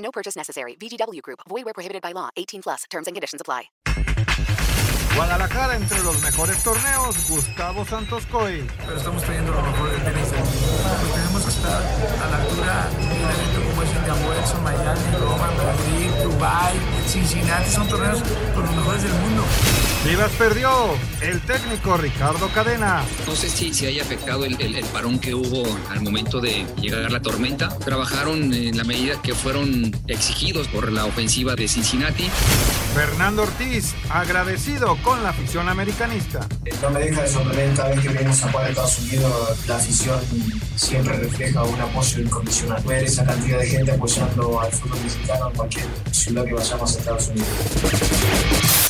No purchase necessary. VGW Group. Void where prohibited by law. 18 plus. Terms and conditions apply. Guadalajara entre los mejores torneos, Gustavo Santos Coy. Pero estamos teniendo lo mejor del tenis del mundo. Pues tenemos que estar a la altura de un evento como es Indian Wells, Miami, Roma, Madrid, Dubai, Cincinnati. Son torneos con los mejores del mundo. Chivas perdió. El técnico Ricardo Cadena. No sé si, si haya afectado el, el, el, parón que hubo al momento de llegar la tormenta. Trabajaron en la medida que fueron exigidos por la ofensiva de Cincinnati. Fernando Ortiz, agradecido con la afición americanista. No me deja de sorprender cada vez que venimos a jugar a Estados Unidos, la afición siempre refleja un apoyo incondicional. Ver esa cantidad de gente apoyando al fútbol mexicano en cualquier ciudad que vayamos a Estados Unidos.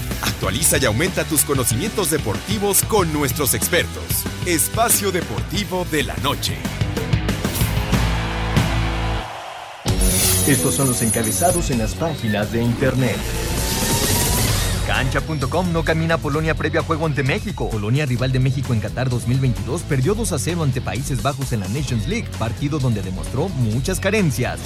Actualiza y aumenta tus conocimientos deportivos con nuestros expertos. Espacio Deportivo de la Noche. Estos son los encabezados en las páginas de internet. Cancha.com no camina Polonia previa a juego ante México. Polonia, rival de México en Qatar 2022, perdió 2 a 0 ante Países Bajos en la Nations League, partido donde demostró muchas carencias.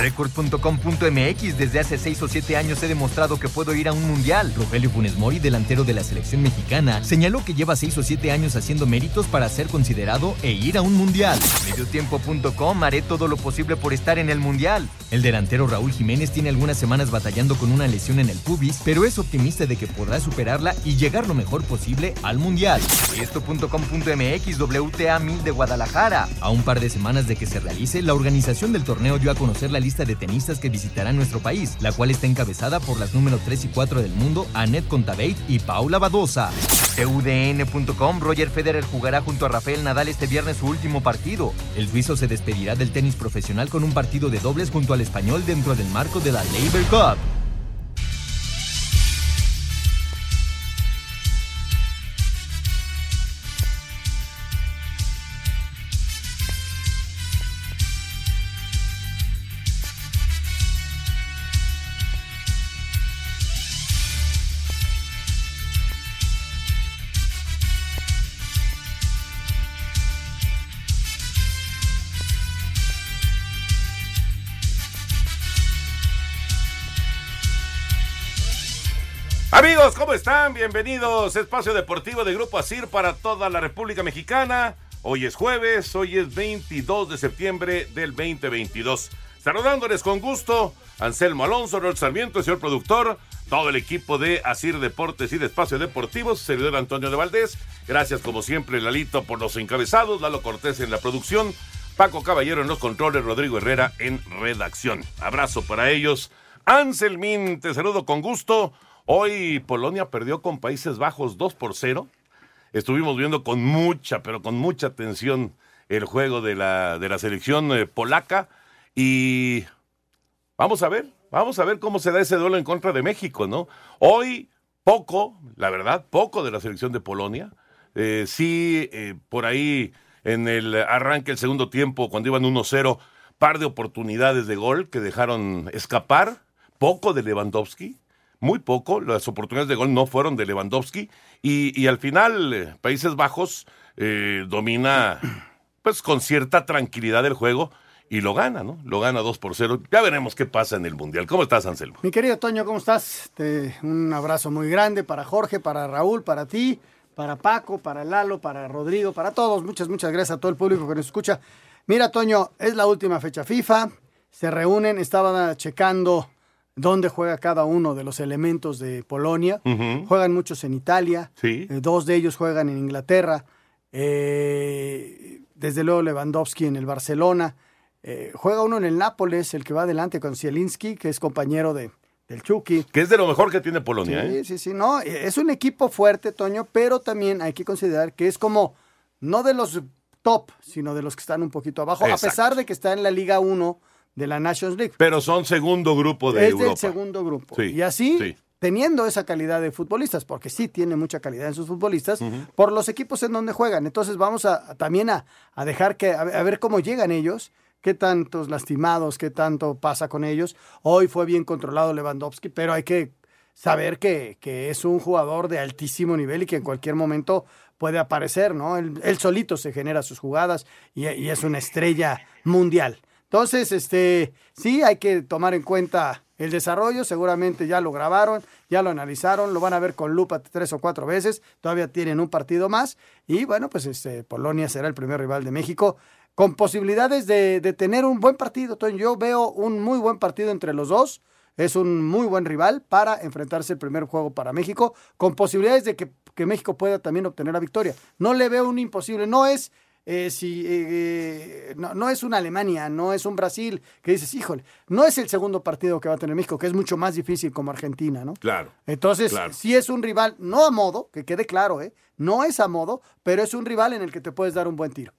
Record.com.mx desde hace 6 o 7 años he demostrado que puedo ir a un mundial. Rogelio Funes Mori, delantero de la selección mexicana, señaló que lleva 6 o 7 años haciendo méritos para ser considerado e ir a un mundial. Mediotiempo.com haré todo lo posible por estar en el mundial. El delantero Raúl Jiménez tiene algunas semanas batallando con una lesión en el pubis, pero es optimista de que podrá superarla y llegar lo mejor posible al Mundial. Esto.com.mx WTA 1000 de Guadalajara. A un par de semanas de que se realice, la organización del torneo dio a conocer la lista de tenistas que visitarán nuestro país, la cual está encabezada por las números 3 y 4 del mundo, Annette Contabate y Paula Badosa. TUDN.com Roger Federer jugará junto a Rafael Nadal este viernes su último partido. El suizo se despedirá del tenis profesional con un partido de dobles junto al español dentro del marco de la Labor Cup. Amigos, ¿cómo están? Bienvenidos Espacio Deportivo de Grupo Asir para toda la República Mexicana. Hoy es jueves, hoy es 22 de septiembre del 2022. Saludándoles con gusto, Anselmo Alonso, Rol Sarmiento, señor productor, todo el equipo de Asir Deportes y de Espacio Deportivo, servidor Antonio de Valdés. Gracias como siempre, Lalito, por los encabezados, Lalo Cortés en la producción, Paco Caballero en los controles, Rodrigo Herrera en redacción. Abrazo para ellos. Anselmín, te saludo con gusto. Hoy Polonia perdió con Países Bajos 2 por 0. Estuvimos viendo con mucha, pero con mucha atención el juego de la, de la selección eh, polaca. Y vamos a ver, vamos a ver cómo se da ese duelo en contra de México, ¿no? Hoy poco, la verdad, poco de la selección de Polonia. Eh, sí, eh, por ahí en el arranque del segundo tiempo, cuando iban 1-0, par de oportunidades de gol que dejaron escapar. Poco de Lewandowski muy poco, las oportunidades de gol no fueron de Lewandowski y, y al final eh, Países Bajos eh, domina pues con cierta tranquilidad el juego y lo gana, ¿no? Lo gana 2 por 0. Ya veremos qué pasa en el Mundial. ¿Cómo estás, Anselmo? Mi querido Toño, ¿cómo estás? Un abrazo muy grande para Jorge, para Raúl, para ti, para Paco, para Lalo, para Rodrigo, para todos. Muchas, muchas gracias a todo el público que nos escucha. Mira, Toño, es la última fecha FIFA. Se reúnen, estaban checando dónde juega cada uno de los elementos de Polonia. Juegan muchos en Italia, Sí. eh, dos de ellos juegan en Inglaterra, eh, desde luego Lewandowski en el Barcelona, eh, juega uno en el Nápoles, el que va adelante con Zielinski, que es compañero de, del Chucky. Que es de lo mejor que tiene Polonia, Sí, ¿eh? sí, sí, no, es un equipo fuerte, Toño, pero también hay que considerar que es como, no de los top, sino de los que están un poquito abajo, Exacto. a pesar de que está en la Liga 1 de la Nations League. Pero son segundo grupo de es Europa. del segundo grupo. Sí, y así, sí. teniendo esa calidad de futbolistas, porque sí tiene mucha calidad en sus futbolistas, por los equipos en donde juegan. Entonces vamos a, también a, a dejar que, a, ver- a ver cómo llegan ellos, qué tantos lastimados, qué tanto pasa con ellos. Hoy fue bien controlado Lewandowski, pero hay que saber que, que es un jugador de altísimo nivel y que en cualquier momento puede aparecer, ¿no? Él, él solito se genera sus jugadas y, y es una estrella mundial. Entonces, este, sí, hay que tomar en cuenta el desarrollo, seguramente ya lo grabaron, ya lo analizaron, lo van a ver con lupa tres o cuatro veces, todavía tienen un partido más y bueno, pues este, Polonia será el primer rival de México con posibilidades de, tener un buen partido. Toño. Yo veo un muy buen partido entre los dos. Es un muy buen rival para enfrentarse el primer juego para México, con posibilidades de que México pueda también obtener la victoria. No le veo un imposible, no es eh, si eh, no, no es una Alemania, no es un Brasil, que dices, híjole, no es el segundo partido que va a tener México, que es mucho más difícil como Argentina, ¿no? Claro. Entonces, Claro. sí es un rival, no a modo, que quede claro, ¿eh? No es a modo, pero es un rival en el que te puedes dar un buen tiro.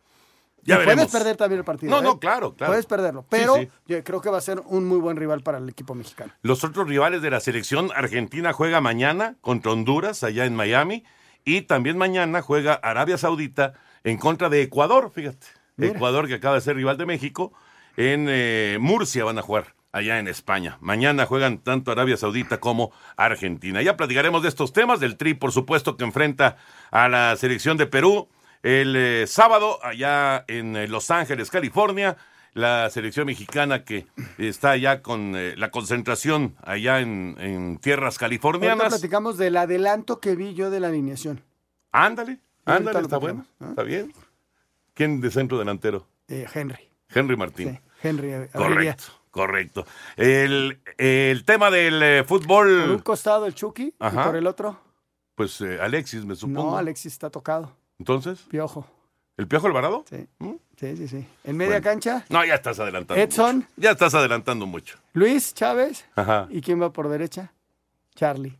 Ya veremos. puedes perder también el partido. No, ¿eh? no, claro, claro. Puedes perderlo, Sí, pero sí. yo creo que va a ser un muy buen rival para el equipo mexicano. Los otros rivales de la selección argentina juega mañana contra Honduras allá en Miami y también mañana juega Arabia Saudita en contra de Ecuador, fíjate. Mira. Ecuador que acaba de ser rival de México en eh, Murcia van a jugar allá en España. Mañana juegan tanto Arabia Saudita como Argentina. Ya platicaremos de estos temas, del Tri, por supuesto, que enfrenta a la selección de Perú el eh, sábado allá en eh, Los Ángeles, California. La selección mexicana que está ya con eh, la concentración allá en, en tierras Ahorita californianas. platicamos del adelanto que vi yo de la alineación. Ándale, ahorita ándale, está bueno, ¿ah? está bien. ¿Quién de centro delantero? Eh, Henry. Henry Martín. Henry eh, abriría. Correcto, correcto. El, el tema del eh, fútbol. Por un costado el Chucky Ajá. y por el otro. Pues eh, Alexis, me supongo. No, Alexis está tocado. Entonces, Piojo. ¿el Piojo Alvarado? Sí. Sí, sí, sí. En media Bueno. cancha, No, ya estás adelantando. Edson. mucho. Ya estás adelantando mucho. Luis Chávez. Ajá. ¿Y quién va por derecha? Charlie.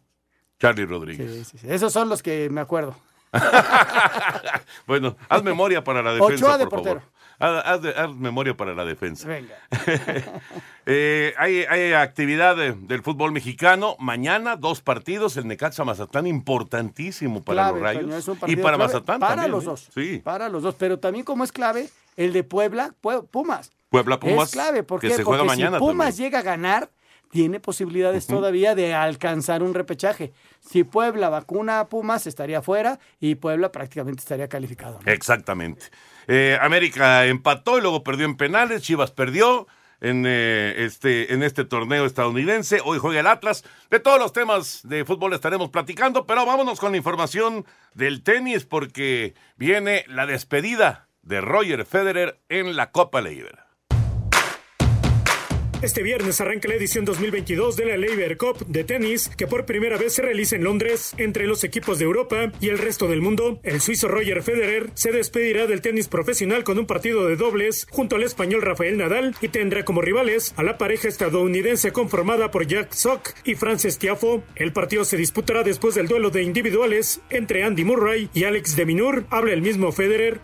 Charlie Rodríguez. Sí, sí, sí. Esos son los que me acuerdo. Bueno, haz memoria para la defensa, Ochoa de por portero. favor. Haz, haz de- haz memoria para la defensa. Venga. Eh, hay, hay actividad de- del fútbol mexicano. Mañana dos partidos. El Necaxa Mazatlán importantísimo para Clave, los Rayos. Toño, y para clave Mazatlán Para también. los ¿eh? dos. Sí. Para los dos. Pero también como es clave, el de Puebla, Pue- Pumas. Puebla Pumas. Es clave. ¿Por que qué? se juega Porque mañana si Pumas también. llega a ganar, tiene posibilidades todavía de alcanzar un repechaje. Si Puebla vacuna a Pumas, estaría fuera y Puebla prácticamente estaría calificado. ¿no? Exactamente. Eh, América empató y luego perdió en penales. Chivas perdió en, eh, este, en este torneo estadounidense. Hoy juega el Atlas. De todos los temas de fútbol estaremos platicando, pero vámonos con la información del tenis porque viene la despedida de Roger Federer en la Copa Leiber. Este viernes arranca la edición 2022 de la Labour Cup de tenis, que por primera vez se realiza en Londres entre los equipos de Europa y el resto del mundo. El suizo Roger Federer se despedirá del tenis profesional con un partido de dobles junto al español Rafael Nadal y tendrá como rivales a la pareja estadounidense conformada por Jack Sock y Frances Tiafo. El partido se disputará después del duelo de individuales entre Andy Murray y Alex de Minur. Habla el mismo Federer.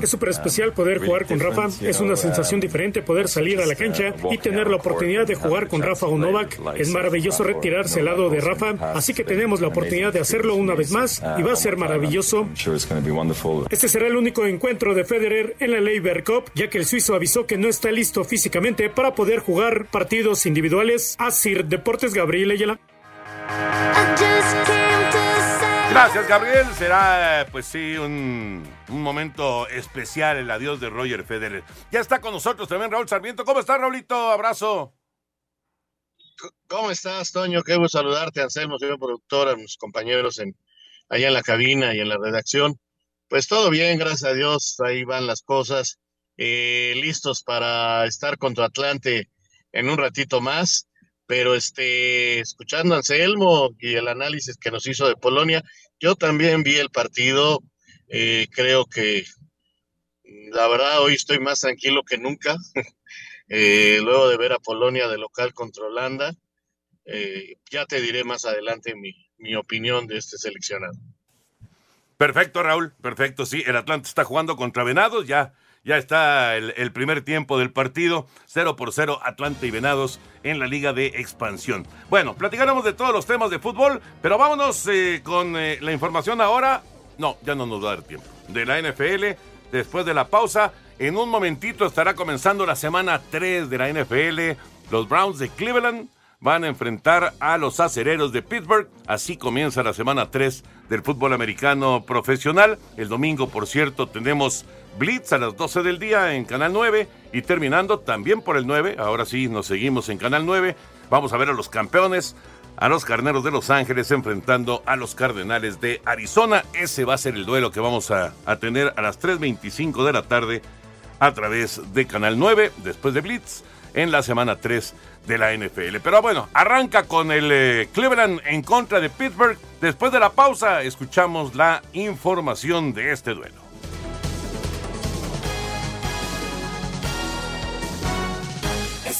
Es súper especial poder Um, jugar really con Rafa. Es una sensación um, diferente poder salir a la cancha y tener la oportunidad de jugar con Rafa o Novak. Es maravilloso retirarse al lado de Rafa, así que tenemos la oportunidad de hacerlo una vez más y va a ser maravilloso. I'm sure it's going to be wonderful. Este será el único encuentro de Federer en la Labour Cup, ya que el suizo avisó que no está listo físicamente para poder jugar partidos individuales. Asir Deportes Gabriel Ayala. Gracias, Gabriel. Será, eh, pues sí, un, un momento especial el adiós de Roger Federer. Ya está con nosotros también Raúl Sarmiento. ¿Cómo estás, Raulito? Abrazo. ¿Cómo estás, Toño? Qué gusto saludarte, Anselmo, señor productor, a mis compañeros en, allá en la cabina y en la redacción. Pues todo bien, gracias a Dios, ahí van las cosas, eh, listos para estar contra Atlante en un ratito más. Pero este, escuchando a Anselmo y el análisis que nos hizo de Polonia, yo también vi el partido. Eh, creo que la verdad hoy estoy más tranquilo que nunca. eh, luego de ver a Polonia de local contra Holanda, eh, ya te diré más adelante mi, mi opinión de este seleccionado. Perfecto, Raúl. Perfecto, sí. El Atlante está jugando contra Venados. Ya, ya está el, primer tiempo del partido. 0 por 0, Atlante y Venados en la Liga de Expansión. Bueno, platicaremos de todos los temas de fútbol, pero vámonos eh, con eh, la información ahora. No, ya no nos va a dar tiempo. De la NFL, después de la pausa. En un momentito estará comenzando la semana 3 de la NFL. Los Browns de Cleveland van a enfrentar a los acereros de Pittsburgh. Así comienza la semana 3 del fútbol americano profesional. El domingo, por cierto, tenemos Blitz a las 12 del día en Canal 9 y terminando también por el 9. Ahora sí, nos seguimos en Canal 9. Vamos a ver a los campeones, a los Carneros de Los Ángeles enfrentando a los Cardenales de Arizona. Ese va a ser el duelo que vamos a, tener a las 3.25 de la tarde a través de Canal 9, después de Blitz, en la semana 3 de la NFL. Pero bueno, arranca con el eh, Cleveland en contra de Pittsburgh. Después de la pausa, escuchamos la información de este duelo.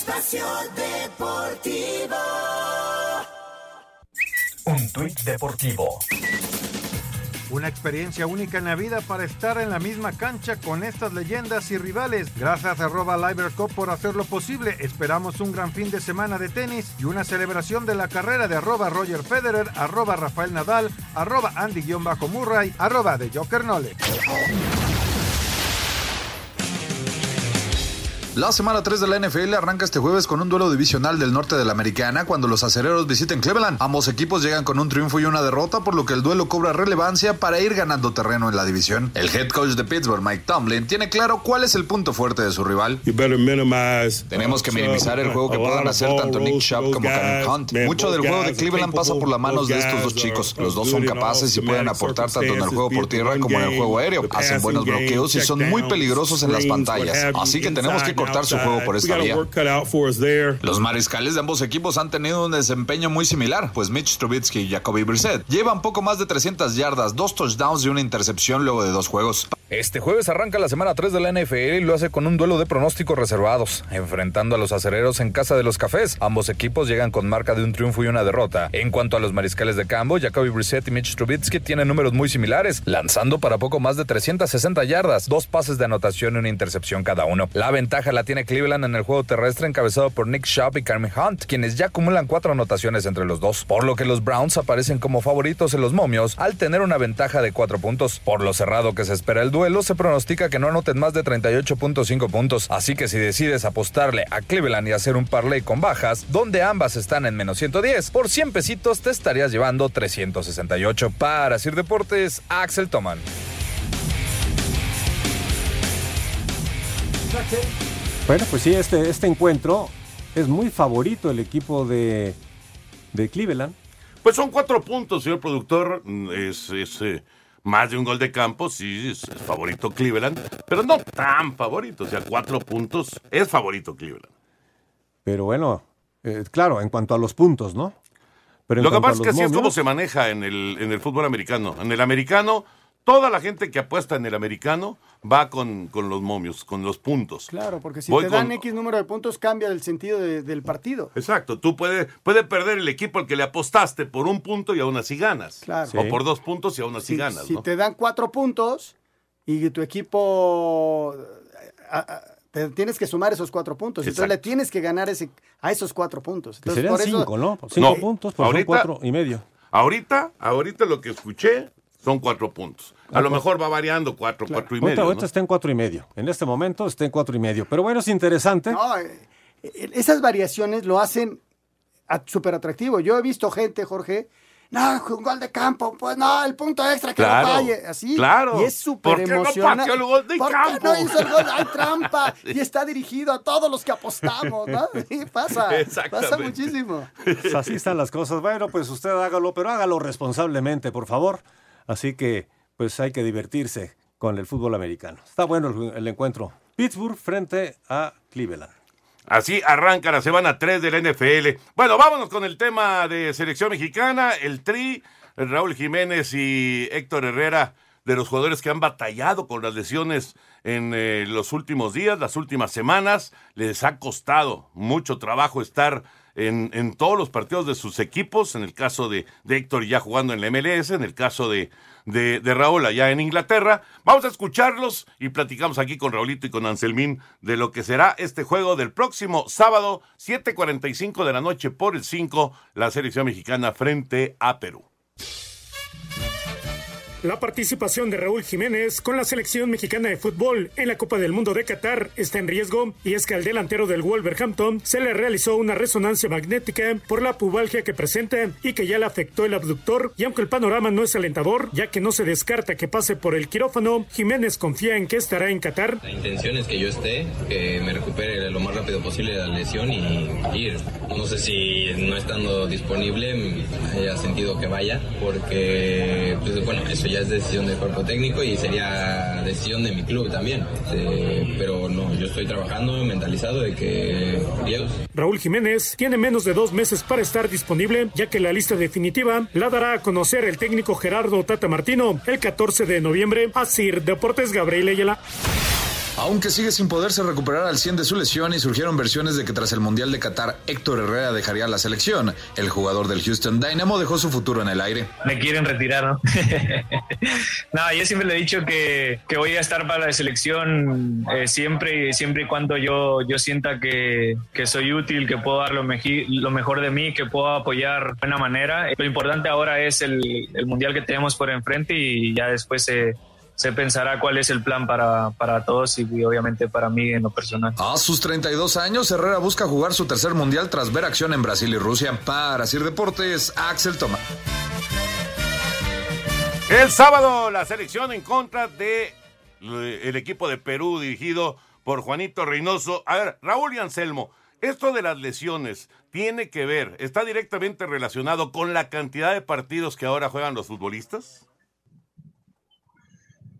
Espacio Deportivo. Un tuit deportivo. Una experiencia única en la vida para estar en la misma cancha con estas leyendas y rivales. Gracias a arroba Cup por hacerlo posible. Esperamos un gran fin de semana de tenis y una celebración de la carrera de arroba Roger Federer, arroba Rafael Nadal, arroba Andy-Murray, arroba de Joker Knowledge. La semana 3 de la NFL arranca este jueves con un duelo divisional del norte de la Americana cuando los acereros visiten Cleveland. Ambos equipos llegan con un triunfo y una derrota, por lo que el duelo cobra relevancia para ir ganando terreno en la división. El head coach de Pittsburgh, Mike Tomlin, tiene claro cuál es el punto fuerte de su rival. Tenemos que minimizar el juego que puedan hacer tanto Nick Chubb como Karen Hunt. Mucho del juego de Cleveland pasa por las manos de estos dos chicos. Los dos son capaces y pueden aportar tanto en el juego por tierra como en el juego aéreo. Hacen buenos bloqueos y son muy peligrosos en las pantallas. Así que tenemos que cortar su juego por esta vía. Los mariscales de ambos equipos han tenido un desempeño muy similar, pues Mitch Trubisky y Jacoby Brissett llevan poco más de 300 yardas, dos touchdowns y una intercepción luego de dos juegos. Este jueves arranca la semana 3 de la NFL y lo hace con un duelo de pronósticos reservados, enfrentando a los acereros en casa de los cafés. Ambos equipos llegan con marca de un triunfo y una derrota. En cuanto a los mariscales de campo, Jacoby Brissett y Mitch Trubisky tienen números muy similares, lanzando para poco más de 360 yardas, dos pases de anotación y una intercepción cada uno. La ventaja la tiene Cleveland en el juego terrestre encabezado por Nick Chubb y Carmen Hunt, quienes ya acumulan cuatro anotaciones entre los dos, por lo que los Browns aparecen como favoritos en los momios al tener una ventaja de cuatro puntos. Por lo cerrado que se espera el duelo, se pronostica que no anoten más de 38.5 puntos, así que si decides apostarle a Cleveland y hacer un parlay con bajas, donde ambas están en menos 110, por 100 pesitos te estarías llevando 368. Para Sir Deportes, Axel Toman. Bueno, pues sí, este, este encuentro es muy favorito el equipo de, de Cleveland. Pues son cuatro puntos, señor productor. Es, es eh, más de un gol de campo, sí, es, es favorito Cleveland, pero no tan favorito. O sea, cuatro puntos es favorito Cleveland. Pero bueno, eh, claro, en cuanto a los puntos, ¿no? Pero en Lo que pasa es que así es como se maneja en el, en el fútbol americano. En el americano, toda la gente que apuesta en el americano va con, con los momios, con los puntos. Claro, porque si Voy te dan con- X número de puntos, cambia el sentido de- del partido. Exacto, tú puedes puede perder el equipo al que le apostaste por un punto y aún así ganas. Claro. O por dos puntos y aún así Si, ganas, si ¿no? te dan cuatro puntos y tu equipo a- a- te tienes que sumar esos cuatro puntos. Entonces le tienes que ganar ese, a esos cuatro puntos. que Entonces, serían por eso- cinco, ¿no? Cinco No, puntos, pues son ahorita- cuatro y medio. Ahorita, ahorita lo que escuché son cuatro puntos. A Ah, lo mejor va variando cuatro, cuatro y medio. ahorita ¿no? está en cuatro y medio. En este momento está en cuatro y medio. Pero bueno, es interesante. No, eh, eh, esas variaciones lo hacen súper atractivo. Yo he visto gente, Jorge, no, un gol de campo, pues no, el punto extra que Claro, no falle, así. claro. Y es súper ¿Por qué no emocionante. el gol de ¿Por qué campo? no hizo el gol? Hay trampa. Y está dirigido a todos los que apostamos, ¿no? Sí, pasa. Pasa muchísimo. Pues así están las cosas. Bueno, pues usted hágalo, pero hágalo responsablemente, por favor. Así que, pues hay que divertirse con el fútbol americano. Está bueno el, encuentro. Pittsburgh frente a Cleveland. Así arranca la semana 3 del NFL. Bueno, vámonos con el tema de selección mexicana, el Tri, Raúl Jiménez y Héctor Herrera, de los jugadores que han batallado con las lesiones en eh, los últimos días, las últimas semanas. Les ha costado mucho trabajo estar en, en, todos los partidos de sus equipos, en el caso de, de Héctor ya jugando en la MLS, en el caso de, de, de, Raúl allá en Inglaterra. Vamos a escucharlos y platicamos aquí con Raulito y con Anselmín de lo que será este juego del próximo sábado, 7.45 de la noche por el 5, la selección mexicana frente a Perú. La participación de Raúl Jiménez con la selección mexicana de fútbol en la Copa del Mundo de Qatar está en riesgo y es que al delantero del Wolverhampton se le realizó una resonancia magnética por la pubalgia que presenta y que ya le afectó el abductor y aunque el panorama no es alentador ya que no se descarta que pase por el quirófano, Jiménez confía en que estará en Qatar. La intención es que yo esté, que me recupere lo más rápido posible la lesión y ir. No sé si no estando disponible haya sentido que vaya porque pues, bueno, eso ya ya es decisión del cuerpo técnico y sería decisión de mi club también. Pero no, yo estoy trabajando mentalizado de que Dios. Raúl Jiménez tiene menos de dos meses para estar disponible, ya que la lista definitiva la dará a conocer el técnico Gerardo Tata Martino el 14 de noviembre. Asir Deportes Gabriel Ayala. Aunque sigue sin poderse recuperar al 100 de su lesión y surgieron versiones de que tras el Mundial de Qatar Héctor Herrera dejaría la selección, el jugador del Houston Dynamo dejó su futuro en el aire. Me quieren retirar, ¿no? no, yo siempre le he dicho que, que voy a estar para la selección eh, siempre, siempre y cuando yo, yo sienta que, que soy útil, que puedo dar lo, mejor de mí, que puedo apoyar de buena manera. Lo importante ahora es el, el Mundial que tenemos por enfrente y ya después se se pensará cuál es el plan para, para todos y, obviamente para mí en lo personal. A sus 32 años, Herrera busca jugar su tercer mundial tras ver acción en Brasil y Rusia. Para Sir Deportes, Axel Toma. El sábado, la selección en contra de el equipo de Perú dirigido por Juanito Reynoso. A ver, Raúl y Anselmo, esto de las lesiones tiene que ver, está directamente relacionado con la cantidad de partidos que ahora juegan los futbolistas.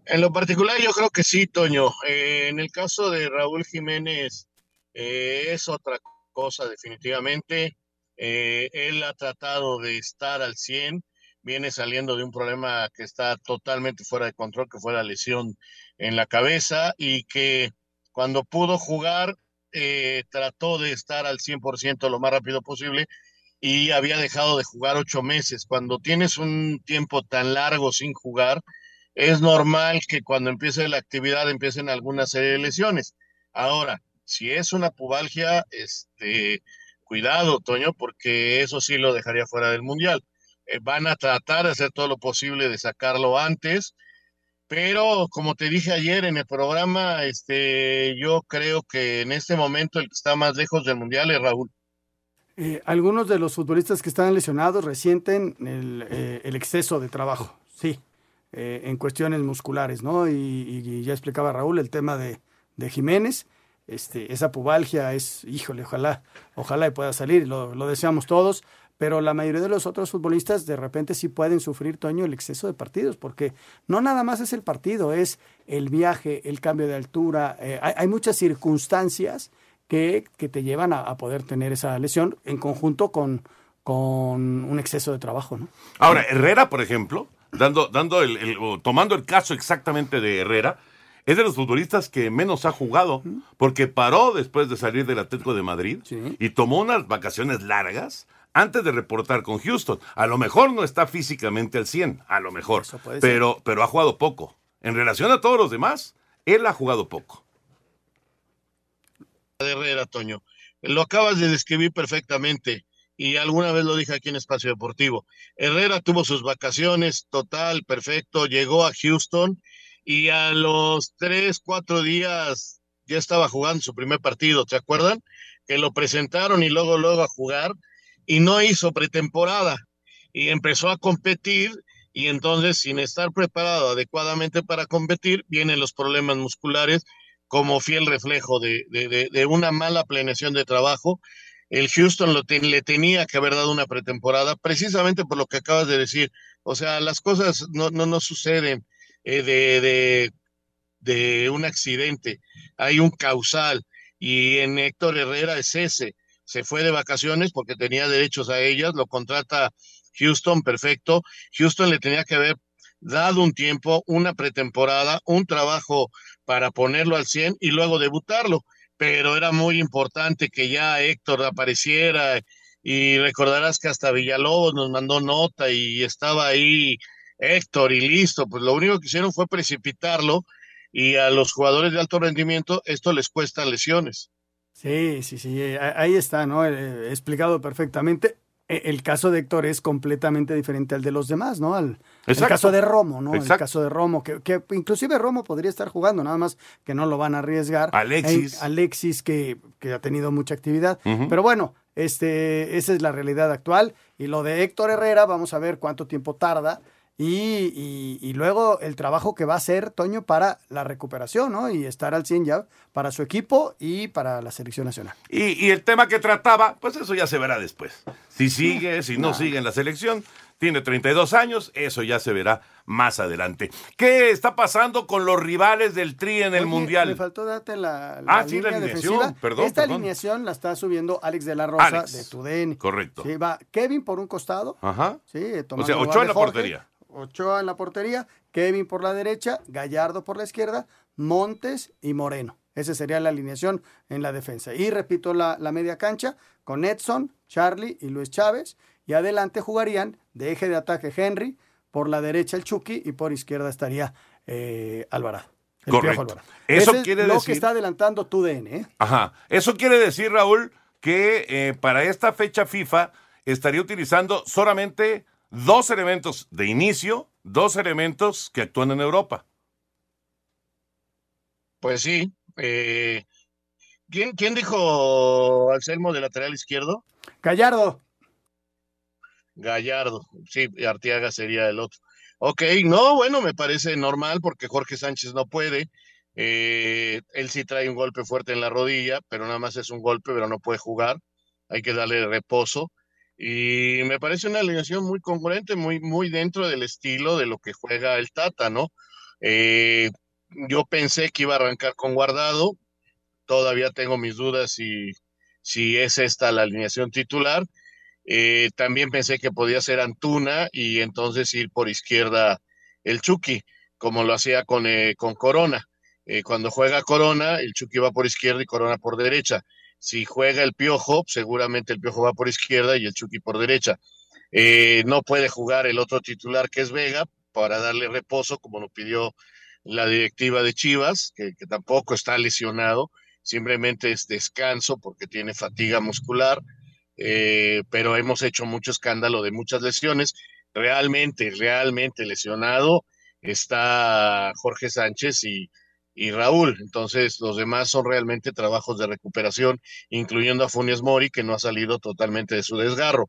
En lo particular yo creo que sí, Toño. Eh, en el caso de Raúl Jiménez eh, es otra cosa definitivamente. Eh, él ha tratado de estar al 100, viene saliendo de un problema que está totalmente fuera de control, que fue la lesión en la cabeza y que cuando pudo jugar trató de estar al 100% lo más rápido posible y había dejado de jugar ocho meses. Cuando tienes un tiempo tan largo sin jugar, es normal que cuando empiece la actividad empiecen algunas serie de lesiones. Ahora, si es una pubalgia, este, cuidado, Toño, porque eso sí lo dejaría fuera del mundial. Eh, van a tratar de hacer todo lo posible de sacarlo antes, pero como te dije ayer en el programa, este, yo creo que en este momento el que está más lejos del mundial es Raúl. Eh, algunos de los futbolistas que están lesionados resienten el, eh, el exceso de trabajo, sí, eh, en cuestiones musculares, ¿no? Y, ya explicaba Raúl el tema de, de, Jiménez. Este, esa pubalgia es, híjole, ojalá, ojalá pueda salir, lo, lo, deseamos todos, pero la mayoría de los otros futbolistas de repente sí pueden sufrir, Toño, el exceso de partidos, porque no nada más es el partido, es el viaje, el cambio de altura, eh, hay, hay, muchas circunstancias que, que te llevan a, a, poder tener esa lesión en conjunto con, con un exceso de trabajo, ¿no? Ahora, Herrera, por ejemplo, dando, dando el, tomando el caso exactamente de Herrera, es de los futbolistas que menos ha jugado, porque paró después de salir del Atlético de Madrid y tomó unas vacaciones largas antes de reportar con Houston. A lo mejor no está físicamente al 100, a lo mejor, pero, pero ha jugado poco. En relación a todos los demás, él ha jugado poco. De Herrera, Toño. Lo acabas de describir perfectamente y alguna vez lo dije aquí en Espacio Deportivo. Herrera tuvo sus vacaciones, total, perfecto, llegó a Houston y a los tres, cuatro días ya estaba jugando su primer partido, ¿te acuerdan? Que lo presentaron y luego, luego a jugar y no hizo pretemporada y empezó a competir y entonces sin estar preparado adecuadamente para competir vienen los problemas musculares como fiel reflejo de, de, una mala planeación de trabajo el Houston lo le tenía que haber dado una pretemporada, precisamente por lo que acabas de decir. O sea, las cosas no, no, no suceden eh, de, de, de, un accidente, hay un causal. Y en Héctor Herrera es ese. Se fue de vacaciones porque tenía derechos a ellas, lo contrata Houston, perfecto. Houston le tenía que haber dado un tiempo, una pretemporada, un trabajo para ponerlo al 100 y luego debutarlo. Pero era muy importante que ya Héctor apareciera y recordarás que hasta Villalobos nos mandó nota y estaba ahí Héctor y listo. Pues lo único que hicieron fue precipitarlo y a los jugadores de alto rendimiento esto les cuesta lesiones. Sí, sí, sí, ahí está, ¿no? He explicado perfectamente. E, el caso de Héctor es completamente diferente al de los demás, ¿no? Al, el caso de Romo, ¿no? El caso de Romo, que, que, inclusive Romo podría estar jugando, nada más que no lo van a arriesgar. Alexis. Alexis, que, que, ha tenido mucha actividad. Pero bueno, este, esa es la realidad actual. Y lo de Héctor Herrera, vamos a ver cuánto tiempo tarda. Y, y, luego el trabajo que va a hacer Toño para la recuperación, ¿no? Y estar al 100 ya para su equipo y para la selección nacional. Y, y el tema que trataba, pues eso ya se verá después. Si sigue, si no sigue en la selección, tiene 32 años, eso ya se verá más adelante. ¿Qué está pasando con los rivales del Tri en el Mundial? Me faltó darte la, la ah, sí, la alineación, perdón. Esta alineación la está subiendo Alex de la Rosa de Tudén. Correcto. Sí, va Kevin por un costado. Ajá. Sí, o sea, Ochoa en la portería. Ochoa en la portería, Kevin por la derecha, Gallardo por la izquierda, Montes y Moreno. Esa sería la alineación en la defensa. Y repito la, la media cancha con Edson, Charlie y Luis Chávez. Y adelante jugarían de eje de ataque Henry, por la derecha el Chucky y por izquierda estaría eh, Alvarado. Correcto. Eso quiere es lo que está adelantando tu DN. ¿eh? Ajá. Eso quiere decir, Raúl, que eh, para esta fecha FIFA estaría utilizando solamente dos elementos de inicio, dos elementos que actúan en Europa. Pues sí. Eh, ¿quién, ¿Quién dijo Anselmo de lateral izquierdo? Gallardo. Gallardo, sí, Arteaga sería el otro. Ok, no, bueno, me parece normal porque Jorge Sánchez no puede. Eh, él sí trae un golpe fuerte en la rodilla, pero nada más es un golpe, pero no puede jugar. Hay que darle reposo. Y me parece una alineación muy congruente, muy, muy dentro del estilo de lo que juega el Tata, ¿no? Eh, yo pensé que iba a arrancar con guardado. Todavía tengo mis dudas si, si es esta la alineación titular eh, también pensé que podía ser Antuna y entonces ir por izquierda el Chucky, como lo hacía con, eh, con Corona. Eh, cuando juega Corona, el Chucky va por izquierda y Corona por derecha. Si juega el Piojo, seguramente el Piojo va por izquierda y el Chucky por derecha. no puede jugar el otro titular que es Vega para darle reposo, como lo pidió la directiva de Chivas, que tampoco está lesionado, simplemente es descanso porque tiene fatiga muscular eh, pero hemos hecho mucho escándalo de muchas lesiones. Realmente, realmente lesionado está Jorge Sánchez y, y Raúl. Entonces, los demás son realmente trabajos de recuperación, incluyendo a Funes Mori, que no ha salido totalmente de su desgarro,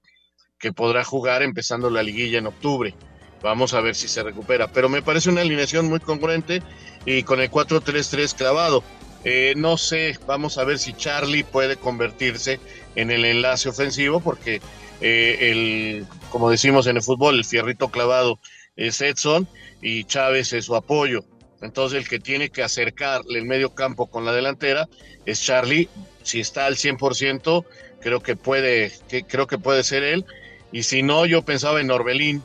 que podrá jugar empezando la liguilla en octubre. Vamos a ver si se recupera. Pero me parece una alineación muy congruente y con el 4-3-3 clavado. Eh, no sé, vamos a ver si Charlie puede convertirse en el enlace ofensivo, porque eh, el, como decimos en el fútbol, el fierrito clavado es Edson y Chávez es su apoyo. Entonces el que tiene que acercarle el medio campo con la delantera es Charlie. Si está al 100%, creo que puede, que, creo que puede ser él. Y si no, yo pensaba en Norbelín,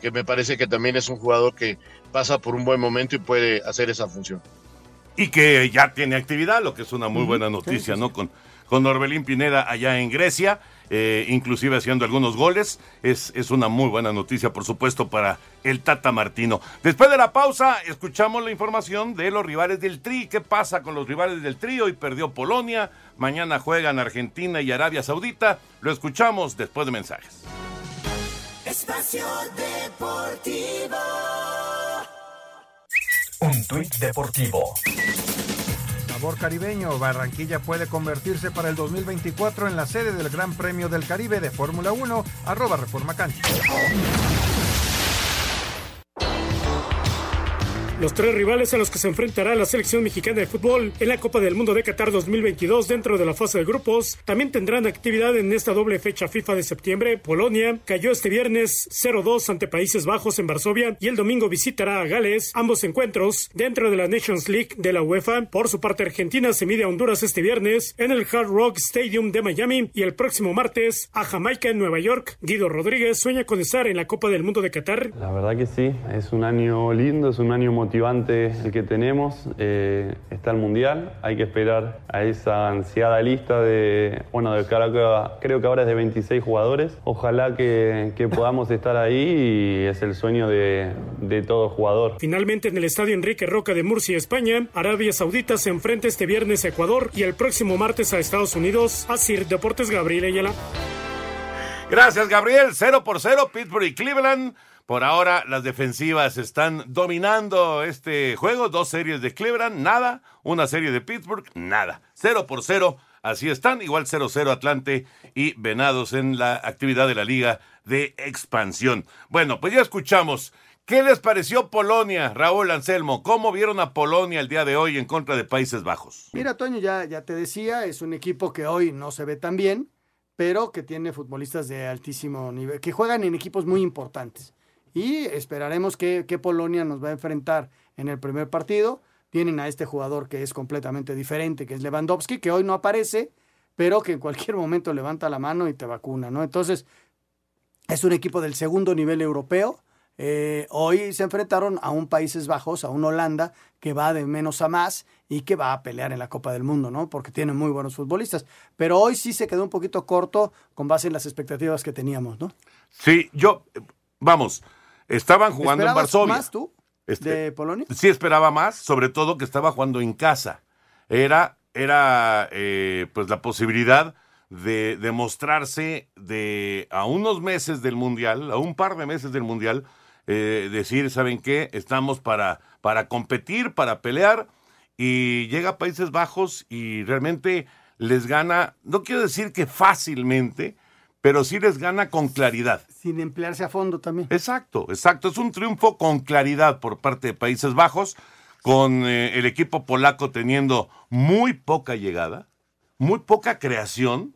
que me parece que también es un jugador que pasa por un buen momento y puede hacer esa función. Y que ya tiene actividad, lo que es una muy buena noticia, ¿no? Con, con Norbelín Pineda allá en Grecia, eh, inclusive haciendo algunos goles. Es, es una muy buena noticia, por supuesto, para el Tata Martino. Después de la pausa, escuchamos la información de los rivales del Tri. ¿Qué pasa con los rivales del Tri? Hoy perdió Polonia, mañana juegan Argentina y Arabia Saudita. Lo escuchamos después de mensajes. Espacio Deportivo. Un tuit deportivo caribeño, Barranquilla puede convertirse para el 2024 en la sede del Gran Premio del Caribe de Fórmula 1, arroba Reforma Cancha. Los tres rivales a los que se enfrentará la selección mexicana de fútbol en la Copa del Mundo de Qatar 2022 dentro de la fase de grupos también tendrán actividad en esta doble fecha FIFA de septiembre. Polonia cayó este viernes 0-2 ante Países Bajos en Varsovia y el domingo visitará a Gales. Ambos encuentros dentro de la Nations League de la UEFA. Por su parte, Argentina se mide a Honduras este viernes en el Hard Rock Stadium de Miami y el próximo martes a Jamaica en Nueva York. Guido Rodríguez sueña con estar en la Copa del Mundo de Qatar. La verdad que sí, es un año lindo, es un año motivante el que tenemos. Eh, está el Mundial, hay que esperar a esa ansiada lista de, bueno, de cara, creo que ahora es de 26 jugadores. Ojalá que, que podamos estar ahí y es el sueño de, de todo jugador. Finalmente en el Estadio Enrique Roca de Murcia, España, Arabia Saudita se enfrenta este viernes a Ecuador y el próximo martes a Estados Unidos. Así Deportes Gabriel Ayala. Gracias, Gabriel. 0 por 0, Pittsburgh y Cleveland. Por ahora, las defensivas están dominando este juego. Dos series de Cleveland, nada. Una serie de Pittsburgh, nada. 0 por 0. Así están. Igual 0-0 Atlante y Venados en la actividad de la Liga de Expansión. Bueno, pues ya escuchamos. ¿Qué les pareció Polonia, Raúl Anselmo? ¿Cómo vieron a Polonia el día de hoy en contra de Países Bajos? Mira, Toño, ya, ya te decía, es un equipo que hoy no se ve tan bien, pero que tiene futbolistas de altísimo nivel, que juegan en equipos muy importantes. Y esperaremos que, Polonia nos va a enfrentar en el primer partido. Tienen a este jugador que es completamente diferente, que es Lewandowski, que hoy no aparece, pero que en cualquier momento levanta la mano y te vacuna, ¿no? Entonces, es un equipo del segundo nivel europeo. Eh, hoy se enfrentaron a un Países Bajos, a un Holanda, que va de menos a más y que va a pelear en la Copa del Mundo, ¿no? Porque tiene muy buenos futbolistas. Pero hoy sí se quedó un poquito corto con base en las expectativas que teníamos, ¿no? Sí, yo, vamos, estaban jugando en Varsovia. más tú de Polonia? Sí esperaba más, sobre todo que estaba jugando en casa. Era, era eh, pues la posibilidad de demostrarse de a unos meses del Mundial, a un par de meses del Mundial, eh, decir, ¿saben qué? Estamos para, para competir, para pelear, y llega a Países Bajos y realmente les gana, no quiero decir que fácilmente, pero sí les gana con claridad. Sin emplearse a fondo también. Exacto, exacto. Es un triunfo con claridad por parte de Países Bajos, con eh, el equipo polaco teniendo muy poca llegada, muy poca creación.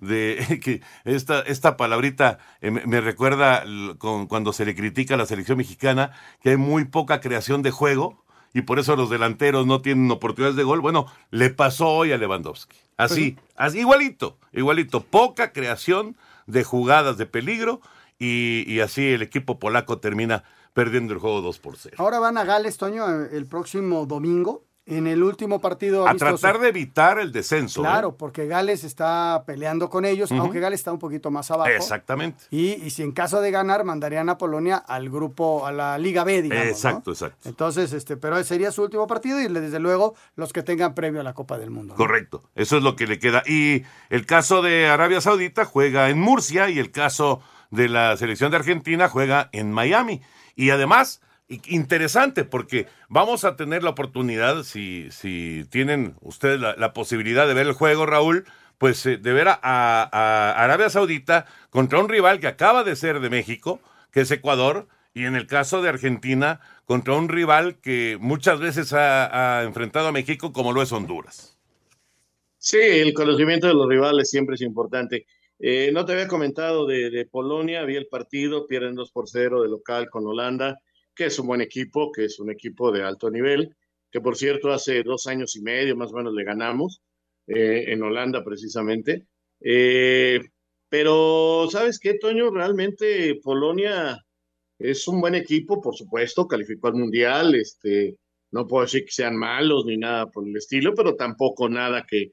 De que esta, esta palabrita eh, me, me recuerda con, cuando se le critica a la selección mexicana que hay muy poca creación de juego y por eso los delanteros no tienen oportunidades de gol. Bueno, le pasó hoy a Lewandowski. Así, así igualito, igualito. Poca creación de jugadas de peligro y, y así el equipo polaco termina perdiendo el juego 2 por 0. Ahora van a Gales, Toño, el próximo domingo, en el último partido A amistoso. tratar de evitar el descenso. ¿eh? Claro, porque Gales está peleando con ellos, aunque Gales está un poquito más abajo. Exactamente. Y, y si en caso de ganar, mandarían a Polonia al grupo, a la Liga B, digamos. ¿no? Exacto, exacto. Entonces, este, pero sería su último partido y desde luego los que tengan previo a la Copa del Mundo. ¿no? Correcto, eso es lo que le queda. Y el caso de Arabia Saudita juega en Murcia y el caso de la selección de Argentina juega en Miami. Y además, interesante porque vamos a tener la oportunidad, si, si tienen ustedes la, posibilidad de ver el juego, Raúl, pues eh, de ver a, Arabia Saudita contra un rival que acaba de ser de México, que es Ecuador, y en el caso de Argentina contra un rival que muchas veces ha, ha enfrentado a México como lo es Honduras. Sí, el conocimiento de los rivales siempre es importante. Eh, no te había comentado de, de Polonia, vi el partido, pierden 2 por 0 de local con Holanda, que es un buen equipo, que es un equipo de alto nivel, que por cierto hace dos años y medio más o menos le ganamos eh, en Holanda precisamente. Eh, pero, ¿sabes qué, Toño? Realmente Polonia es un buen equipo, por supuesto, calificó al Mundial, este, no puedo decir que sean malos ni nada por el estilo, pero tampoco nada que,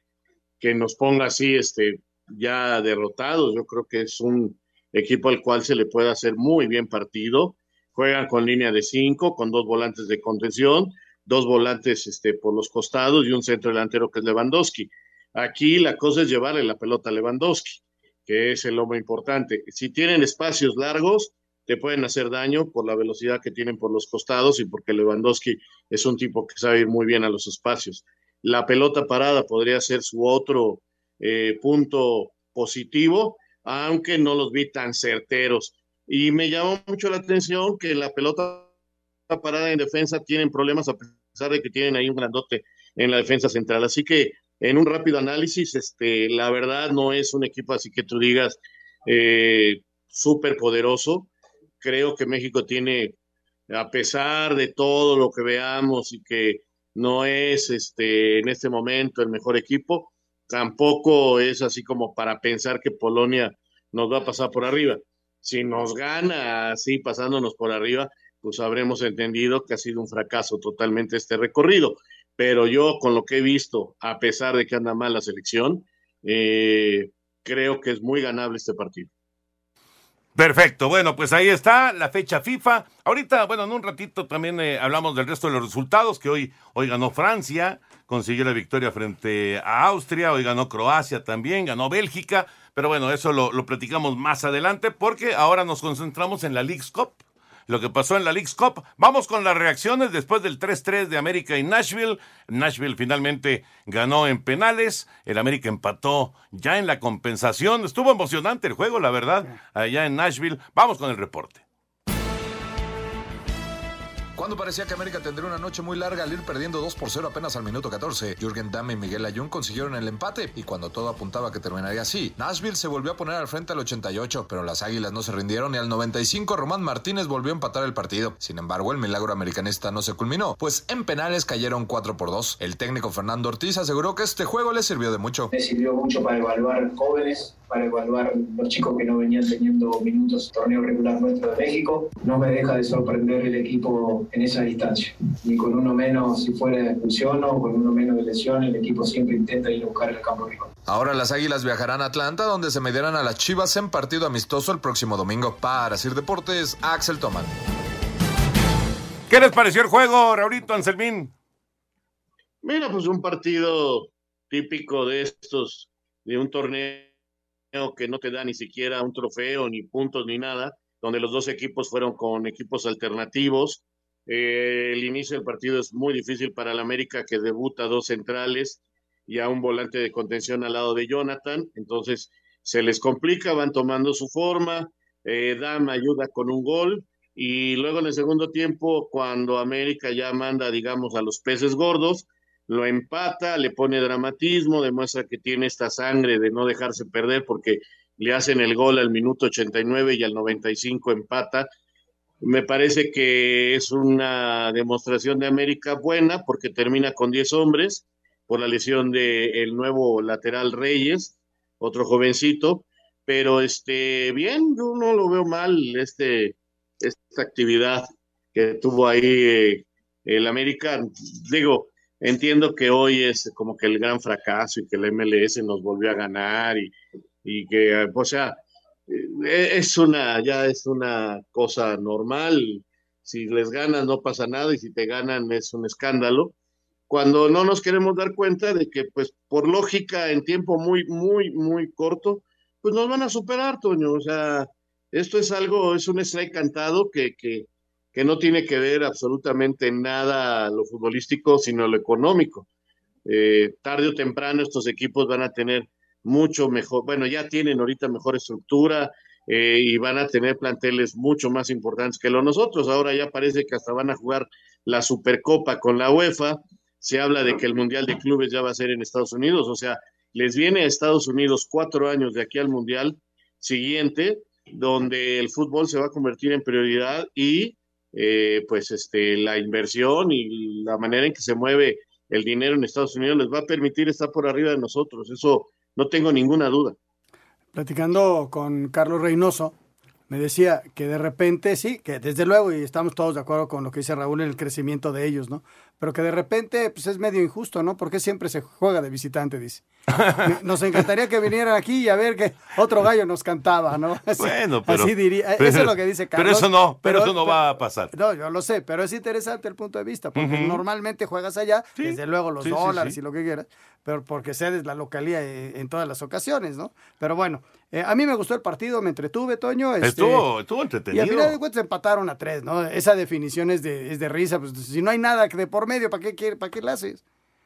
que nos ponga así, este, ya derrotados. Yo creo que es un equipo al cual se le puede hacer muy bien partido. Juegan con línea de cinco, con dos volantes de contención, dos volantes este, por los costados y un centro delantero que es Lewandowski. Aquí la cosa es llevarle la pelota a Lewandowski, que es el hombre importante. Si tienen espacios largos, te pueden hacer daño por la velocidad que tienen por los costados y porque Lewandowski es un tipo que sabe ir muy bien a los espacios. La pelota parada podría ser su otro eh, punto positivo, aunque no los vi tan certeros. Y me llamó mucho la atención que la pelota parada en defensa, tienen problemas a pesar de que tienen ahí un grandote en la defensa central. Así que en un rápido análisis, este, la verdad no es un equipo así que tú digas eh, súper poderoso. Creo que México tiene, a pesar de todo lo que veamos y que no es este, en este momento el mejor equipo, tampoco es así como para pensar que Polonia nos va a pasar por arriba. Si nos gana así pasándonos por arriba, pues habremos entendido que ha sido un fracaso totalmente este recorrido. Pero yo con lo que he visto, a pesar de que anda mal la selección, eh, creo que es muy ganable este partido. Perfecto, bueno, pues ahí está la fecha FIFA. Ahorita, bueno, en un ratito también eh, hablamos del resto de los resultados, que hoy, hoy ganó Francia, consiguió la victoria frente a Austria, hoy ganó Croacia también, ganó Bélgica, pero bueno, eso lo, lo platicamos más adelante porque ahora nos concentramos en la League's Cup lo que pasó en la League's Cup. Vamos con las reacciones después del 3-3 de América y Nashville. Nashville finalmente ganó en penales. El América empató ya en la compensación. Estuvo emocionante el juego, la verdad, allá en Nashville. Vamos con el reporte. Cuando parecía que América tendría una noche muy larga al ir perdiendo 2 por 0 apenas al minuto 14, Jürgen Damm y Miguel Ayun consiguieron el empate y cuando todo apuntaba que terminaría así, Nashville se volvió a poner al frente al 88, pero las Águilas no se rindieron y al 95 Román Martínez volvió a empatar el partido. Sin embargo, el milagro americanista no se culminó, pues en penales cayeron 4 por 2. El técnico Fernando Ortiz aseguró que este juego le sirvió de mucho. Le sirvió mucho para evaluar jóvenes, para evaluar los chicos que no venían teniendo minutos torneo regular nuestro de México. No me deja de sorprender el equipo en esa distancia. Ni con uno menos si fuera de expulsión o con uno menos de lesión, el equipo siempre intenta ir a buscar el campo rival. Ahora las Águilas viajarán a Atlanta, donde se medirán a las Chivas en partido amistoso el próximo domingo. Para Sir Deportes, Axel Toman. ¿Qué les pareció el juego, Raulito Anselmín? Mira, pues un partido típico de estos, de un torneo que no te da ni siquiera un trofeo, ni puntos, ni nada, donde los dos equipos fueron con equipos alternativos. Eh, el inicio del partido es muy difícil para el América, que debuta dos centrales y a un volante de contención al lado de Jonathan. Entonces se les complica, van tomando su forma. Eh, Dam ayuda con un gol. Y luego en el segundo tiempo, cuando América ya manda, digamos, a los peces gordos, lo empata, le pone dramatismo, demuestra que tiene esta sangre de no dejarse perder porque le hacen el gol al minuto 89 y al 95 empata. Me parece que es una demostración de América buena porque termina con 10 hombres por la lesión del el nuevo lateral Reyes, otro jovencito, pero este bien, yo no lo veo mal este esta actividad que tuvo ahí eh, el América. Digo, entiendo que hoy es como que el gran fracaso y que el MLS nos volvió a ganar y, y que, o sea, es una, ya es una cosa normal. Si les ganan no pasa nada y si te ganan es un escándalo. Cuando no nos queremos dar cuenta de que, pues, por lógica, en tiempo muy, muy, muy corto, pues nos van a superar, Toño. O sea, esto es algo, es un strike cantado que, que, que no tiene que ver absolutamente nada lo futbolístico, sino lo económico. Eh, tarde o temprano estos equipos van a tener mucho mejor, bueno, ya tienen ahorita mejor estructura eh, y van a tener planteles mucho más importantes que los nosotros. Ahora ya parece que hasta van a jugar la Supercopa con la UEFA. Se habla de que el Mundial de Clubes ya va a ser en Estados Unidos, o sea, les viene a Estados Unidos cuatro años de aquí al Mundial siguiente, donde el fútbol se va a convertir en prioridad y eh, pues este, la inversión y la manera en que se mueve el dinero en Estados Unidos les va a permitir estar por arriba de nosotros. Eso no tengo ninguna duda. Platicando con Carlos Reynoso, me decía que de repente, sí, que desde luego, y estamos todos de acuerdo con lo que dice Raúl en el crecimiento de ellos, ¿no? Pero que de repente, pues es medio injusto, ¿no? Porque siempre se juega de visitante, dice. Nos encantaría que vinieran aquí y a ver que otro gallo nos cantaba, ¿no? Así, bueno, pero, así diría. eso es lo que dice Carlos. Pero eso no, pero, eso no va a pasar. No, yo lo sé, pero es interesante el punto de vista, porque normalmente juegas allá, sí, desde luego los sí, dólares sí, y lo que quieras, pero porque cedes la localía en todas las ocasiones, ¿no? Pero bueno, eh, a mí me gustó el partido, me entretuve, Toño. Este, estuvo, estuvo entretenido. Y al final de cuentas empataron a tres, ¿no? Esa definición es de, es de risa, pues si no hay nada de por medio, ¿para qué, quiere, para qué la haces?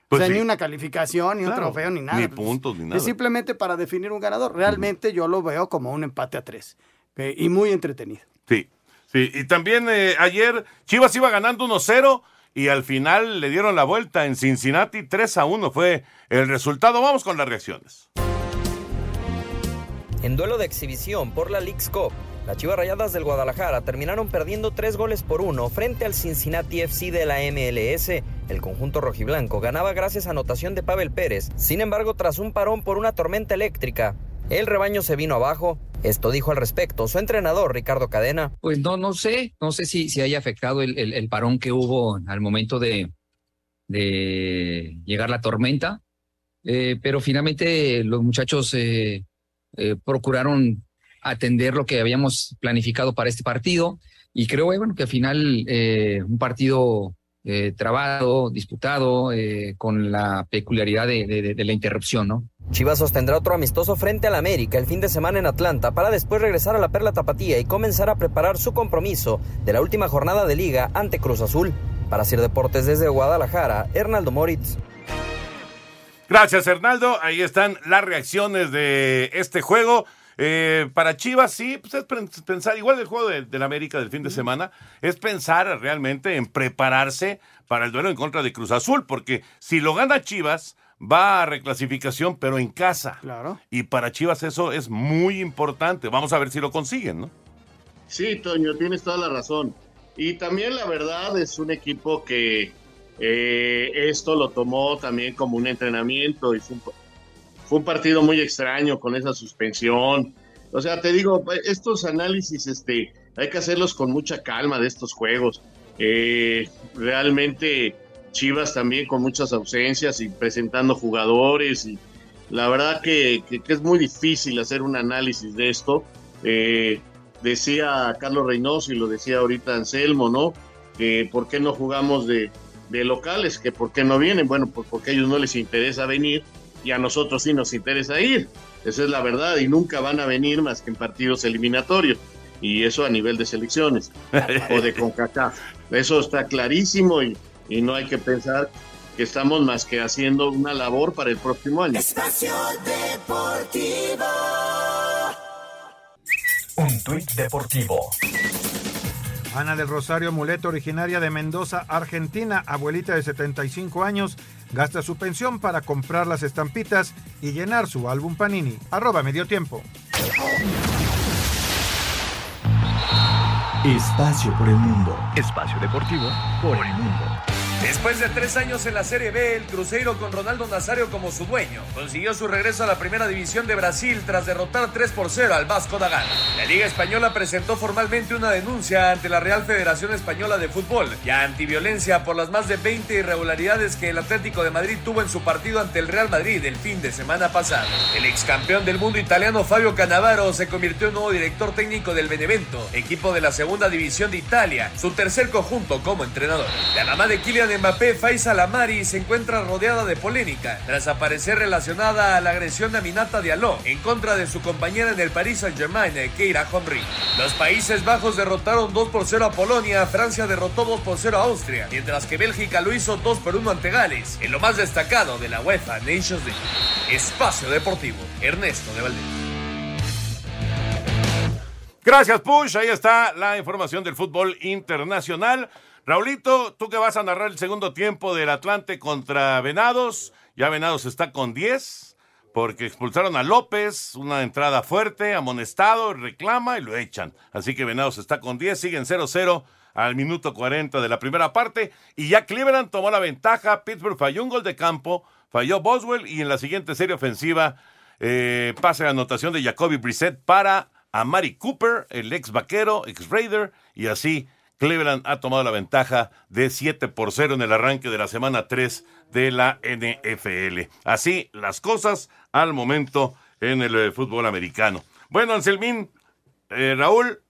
Pues o sea, sí. ni una calificación, ni Claro, un trofeo, ni nada. Ni puntos, ni nada. Es simplemente para definir un ganador. Realmente yo lo veo como un empate a tres. eh, y muy entretenido. Sí. Sí, y también eh, ayer Chivas iba ganando 1-0 y al final le dieron la vuelta en Cincinnati 3 a 1 fue el resultado. Vamos con las reacciones. En duelo de exhibición por la League's Cup, las Chivas Rayadas del Guadalajara terminaron perdiendo tres goles por uno frente al Cincinnati FC de la MLS. El conjunto rojiblanco ganaba gracias a anotación de Pavel Pérez. Sin embargo, tras un parón por una tormenta eléctrica, el rebaño se vino abajo. Esto dijo al respecto su entrenador Ricardo Cadena. Pues no, no sé, no sé si, si haya afectado el, el, parón que hubo al momento de, de llegar la tormenta, eh, pero finalmente los muchachos eh, eh, procuraron atender lo que habíamos planificado para este partido y creo bueno, que al final un partido trabado, disputado, con la peculiaridad de, de, de la interrupción, ¿no? Chivas sostendrá otro amistoso frente al América el fin de semana en Atlanta para después regresar a la Perla Tapatía y comenzar a preparar su compromiso de la última jornada de liga ante Cruz Azul. Para hacer deportes desde Guadalajara, Hernaldo Moritz. Gracias, Hernaldo. Ahí están las reacciones de este juego. Eh, para Chivas, sí, pues es pensar, igual del juego del de América del fin de semana, es pensar realmente en prepararse para el duelo en contra de Cruz Azul, porque si lo gana Chivas, va a reclasificación, pero en casa. Claro. Y para Chivas eso es muy importante. Vamos a ver si lo consiguen, ¿no? Sí, Toño, tienes toda la razón. Y también la verdad es un equipo que eh, esto lo tomó también como un entrenamiento y fue un, partido muy extraño con esa suspensión. O sea, te digo, estos análisis este, hay que hacerlos con mucha calma de estos juegos. Eh, realmente Chivas también con muchas ausencias y presentando jugadores. La verdad que, es muy difícil hacer un análisis de esto. Eh, decía Carlos Reynoso y lo decía ahorita Anselmo, ¿no? Que por qué no jugamos de, locales, que por qué no vienen. Bueno, pues porque a ellos no les interesa venir y a nosotros sí nos interesa ir. Esa es la verdad y nunca van a venir más que en partidos eliminatorios. Y eso a nivel de selecciones o de CONCACAF. Eso está clarísimo y, y no hay que pensar que estamos más que haciendo una labor para el próximo año. Espacio Deportivo. Un tuit deportivo. Ana del Rosario Muleto, originaria de Mendoza, Argentina, abuelita de 75 años, gasta su pensión para comprar las estampitas y llenar su álbum Panini. Arroba medio tiempo. Espacio por el mundo. Espacio deportivo por el mundo. Después de tres años en la Serie B, el Cruzeiro con Ronaldo Nazario como su dueño consiguió su regreso a la Primera División de Brasil tras derrotar 3 por 0 al Vasco da Gama. La Liga Española presentó formalmente una denuncia ante la Real Federación Española de Fútbol y antiviolencia por las más de 20 irregularidades que el Atlético de Madrid tuvo en su partido ante el Real Madrid el fin de semana pasado. El ex campeón del mundo italiano Fabio Cannavaro se convirtió en nuevo director técnico del Benevento, equipo de la Segunda División de Italia, su tercer conjunto como entrenador. La mamá de Kylian Mbappé, Faisal Lamari, se encuentra rodeada de polémica tras aparecer relacionada a la agresión de Aminata Diallo en contra de su compañera en el Paris Saint-Germain, Keira Henry. Los Países Bajos derrotaron 2 por 0 a Polonia, Francia derrotó 2 por 0 a Austria, mientras que Bélgica lo hizo 2 por 1 ante Gales, en lo más destacado de la UEFA Nations League. Espacio Deportivo, Ernesto de Valdés. Gracias, Push. Ahí está la información del fútbol internacional. Raulito, tú que vas a narrar el segundo tiempo del Atlante contra Venados, ya Venados está con 10 porque expulsaron a López, una entrada fuerte, amonestado, reclama y lo echan. Así que Venados está con 10, siguen 0-0 al minuto 40 de la primera parte y ya Cleveland tomó la ventaja, Pittsburgh falló un gol de campo, falló Boswell y en la siguiente serie ofensiva eh, pasa la anotación de Jacoby Brissett para Amari Cooper, el ex vaquero, ex Raider y así Cleveland ha tomado la ventaja de 7 por 0 en el arranque de la semana 3 de la NFL. Así las cosas al momento en el eh, fútbol americano. Bueno, Anselmín, eh, Raúl,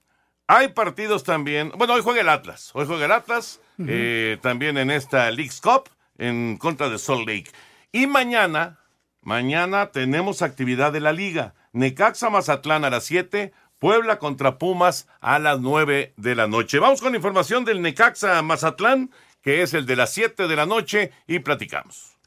hay partidos también. Bueno, hoy juega el Atlas. Hoy juega el Atlas eh, también en esta League's Cup en contra de Salt Lake. Y mañana, mañana tenemos actividad de la liga. Necaxa Mazatlán a las 7, Puebla contra Pumas a las 9 de la noche. Vamos con información del Necaxa Mazatlán, que es el de las 7 de la noche, y platicamos.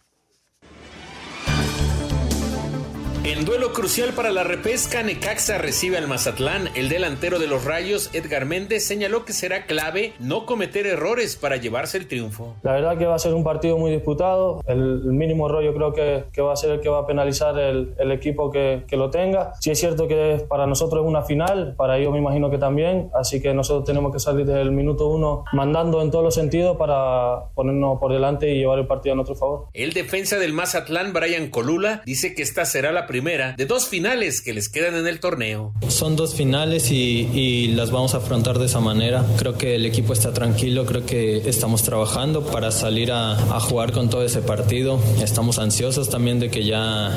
En duelo crucial para la repesca, Necaxa recibe al Mazatlán. El delantero de los Rayos, Edgar Méndez, señaló que será clave no cometer errores para llevarse el triunfo. La verdad que va a ser un partido muy disputado. El mínimo error yo creo que, que va a ser el que va a penalizar el, el equipo que, que, lo tenga. Sí es cierto que para nosotros es una final, para ellos me imagino que también, así que nosotros tenemos que salir desde el minuto uno mandando en todos los sentidos para ponernos por delante y llevar el partido a nuestro favor. El defensa del Mazatlán, Brian Colula, dice que esta será la primera de dos finales que les quedan en el torneo. Son dos finales y, y las vamos a afrontar de esa manera. Creo que el equipo está tranquilo, creo que estamos trabajando para salir a, a jugar con todo ese partido. Estamos ansiosos también de que ya,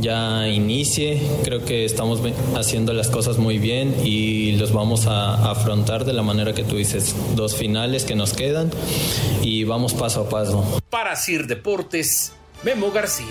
ya inicie. Creo que estamos haciendo las cosas muy bien y los vamos a, a afrontar de la manera que tú dices. Dos finales que nos quedan y vamos paso a paso. Para Sir Deportes, Memo García.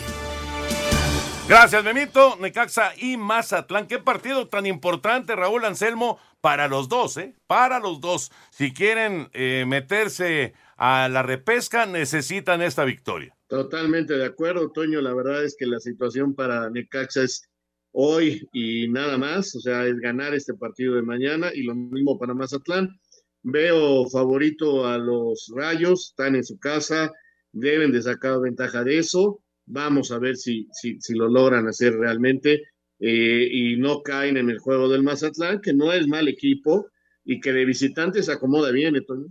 Gracias, Memito, Necaxa y Mazatlán. Qué partido tan importante, Raúl Anselmo, para los dos, ¿eh? Para los dos. Si quieren eh, meterse a la repesca, necesitan esta victoria. Totalmente de acuerdo, Toño. La verdad es que la situación para Necaxa es hoy y nada más. O sea, es ganar este partido de mañana y lo mismo para Mazatlán. Veo favorito a los Rayos, están en su casa, deben de sacar ventaja de eso Vamos a ver si, si, si lo logran hacer realmente eh, y no caen en el juego del Mazatlán, que no es mal equipo y que de visitantes se acomoda bien, Antonio.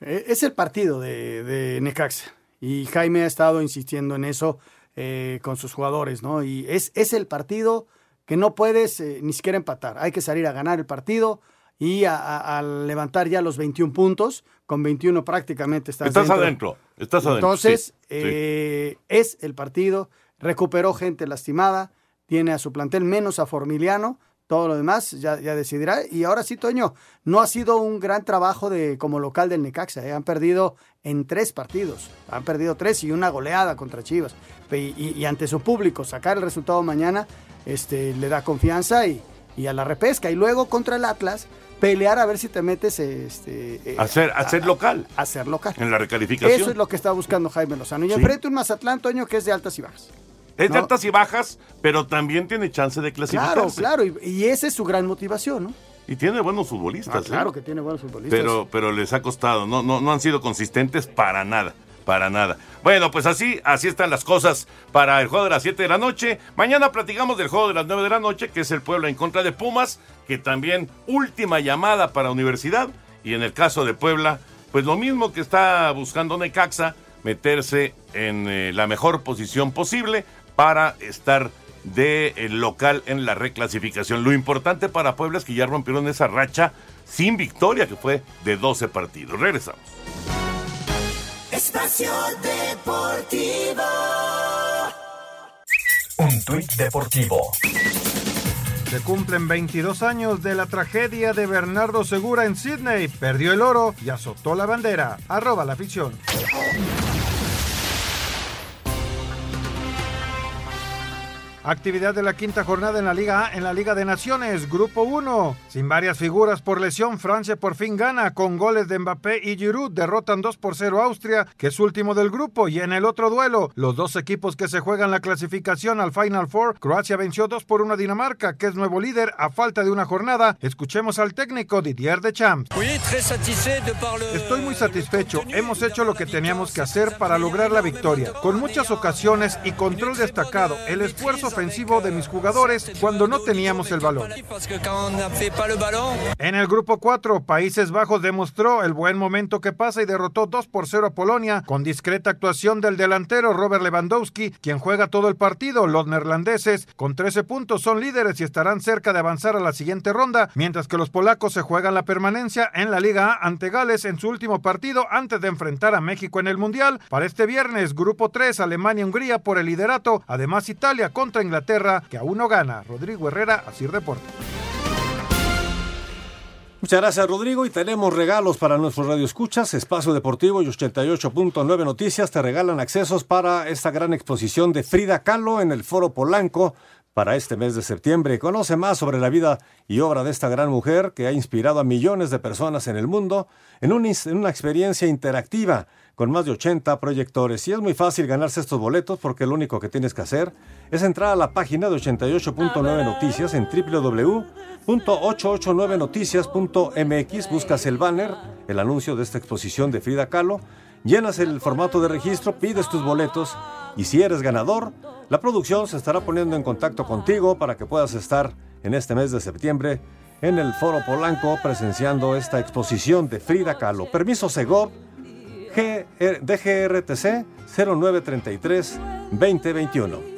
Es el partido de, de Necaxa y Jaime ha estado insistiendo en eso eh, con sus jugadores, ¿no? Y es, es el partido que no puedes eh, ni siquiera empatar. Hay que salir a ganar el partido y a, levantar ya los 21 puntos. Con 21 prácticamente estás, estás dentro. adentro. Estás adentro. Entonces, sí, eh, sí. es el partido. Recuperó gente lastimada. Tiene a su plantel menos a Formiliano. Todo lo demás ya, ya decidirá. Y ahora sí, Toño, no ha sido un gran trabajo de como local del Necaxa. ¿eh? Han perdido en tres partidos. Han perdido tres y una goleada contra Chivas. Y, y, y ante su público, sacar el resultado mañana este, le da confianza y, y a la repesca. Y luego contra el Atlas, pelear a ver si te metes este, eh, a ser local. A, a, ser local. En la recalificación. Eso es lo que está buscando Jaime Lozano. Y sí. enfrente un Mazatlán, Toño, que es de altas y bajas. Es ¿no? de altas y bajas, pero también tiene chance de clasificarse. Claro, claro. Y, y esa es su gran motivación, ¿no? Y tiene buenos futbolistas. Ah, claro ¿eh? que tiene buenos futbolistas. Pero, pero les ha costado. No, no, no han sido consistentes para nada para nada. Bueno, pues así, así están las cosas para el juego de las 7 de la noche. Mañana platicamos del juego de las 9 de la noche, que es el Puebla en contra de Pumas, que también última llamada para Universidad. Y en el caso de Puebla, pues lo mismo que está buscando Necaxa, meterse en eh, la mejor posición posible para estar de eh, local en la reclasificación. Lo importante para Puebla es que ya rompieron esa racha sin victoria, que fue de 12 partidos. Regresamos. Espacio Deportivo. Un tuit deportivo. Se cumplen 22 años de la tragedia de Bernardo Segura en Sydney. Perdió el oro y azotó la bandera. Arroba la afición. Actividad de la quinta jornada en la Liga A en la Liga de Naciones, Grupo 1. Sin varias figuras por lesión, Francia por fin gana con goles de Mbappé y Giroud. Derrotan 2 por 0 a Austria, que es último del grupo. Y en el otro duelo, los dos equipos que se juegan la clasificación al Final Four, Croacia venció 2 por 1 a Dinamarca, que es nuevo líder a falta de una jornada. Escuchemos al técnico Didier Deschamps. Estoy muy satisfecho. Hemos hecho lo que teníamos que hacer para lograr la victoria. Con muchas ocasiones y control destacado, el esfuerzo ofensivo de mis jugadores cuando no teníamos el balón. En el grupo 4, Países Bajos demostró el buen momento que pasa y derrotó 2 por 0 a Polonia con discreta actuación del delantero Robert Lewandowski, quien juega todo el partido. Los neerlandeses con 13 puntos son líderes y estarán cerca de avanzar a la siguiente ronda, mientras que los polacos se juegan la permanencia en la Liga A ante Gales en su último partido antes de enfrentar a México en el Mundial. Para este viernes, grupo 3, Alemania-Hungría por el liderato, además Italia contra Inglaterra, que aún no gana. Rodrigo Herrera, así reporta. Muchas gracias, Rodrigo. Y tenemos regalos para nuestros radioescuchas. Espacio Deportivo y 88.9 Noticias te regalan accesos para esta gran exposición de Frida Kahlo en el Foro Polanco para este mes de septiembre. Conoce más sobre la vida y obra de esta gran mujer que ha inspirado a millones de personas en el mundo en, en una experiencia interactiva con más de 80 proyectores. Y es muy fácil ganarse estos boletos porque lo único que tienes que hacer es entrar a la página de 88.9 Noticias en www.889noticias.mx, buscas el banner, el anuncio de esta exposición de Frida Kahlo, llenas el formato de registro, pides tus boletos y si eres ganador, la producción se estará poniendo en contacto contigo para que puedas estar en este mes de septiembre en el Foro Polanco presenciando esta exposición de Frida Kahlo. Permiso Segov DGRTC 0933 2021.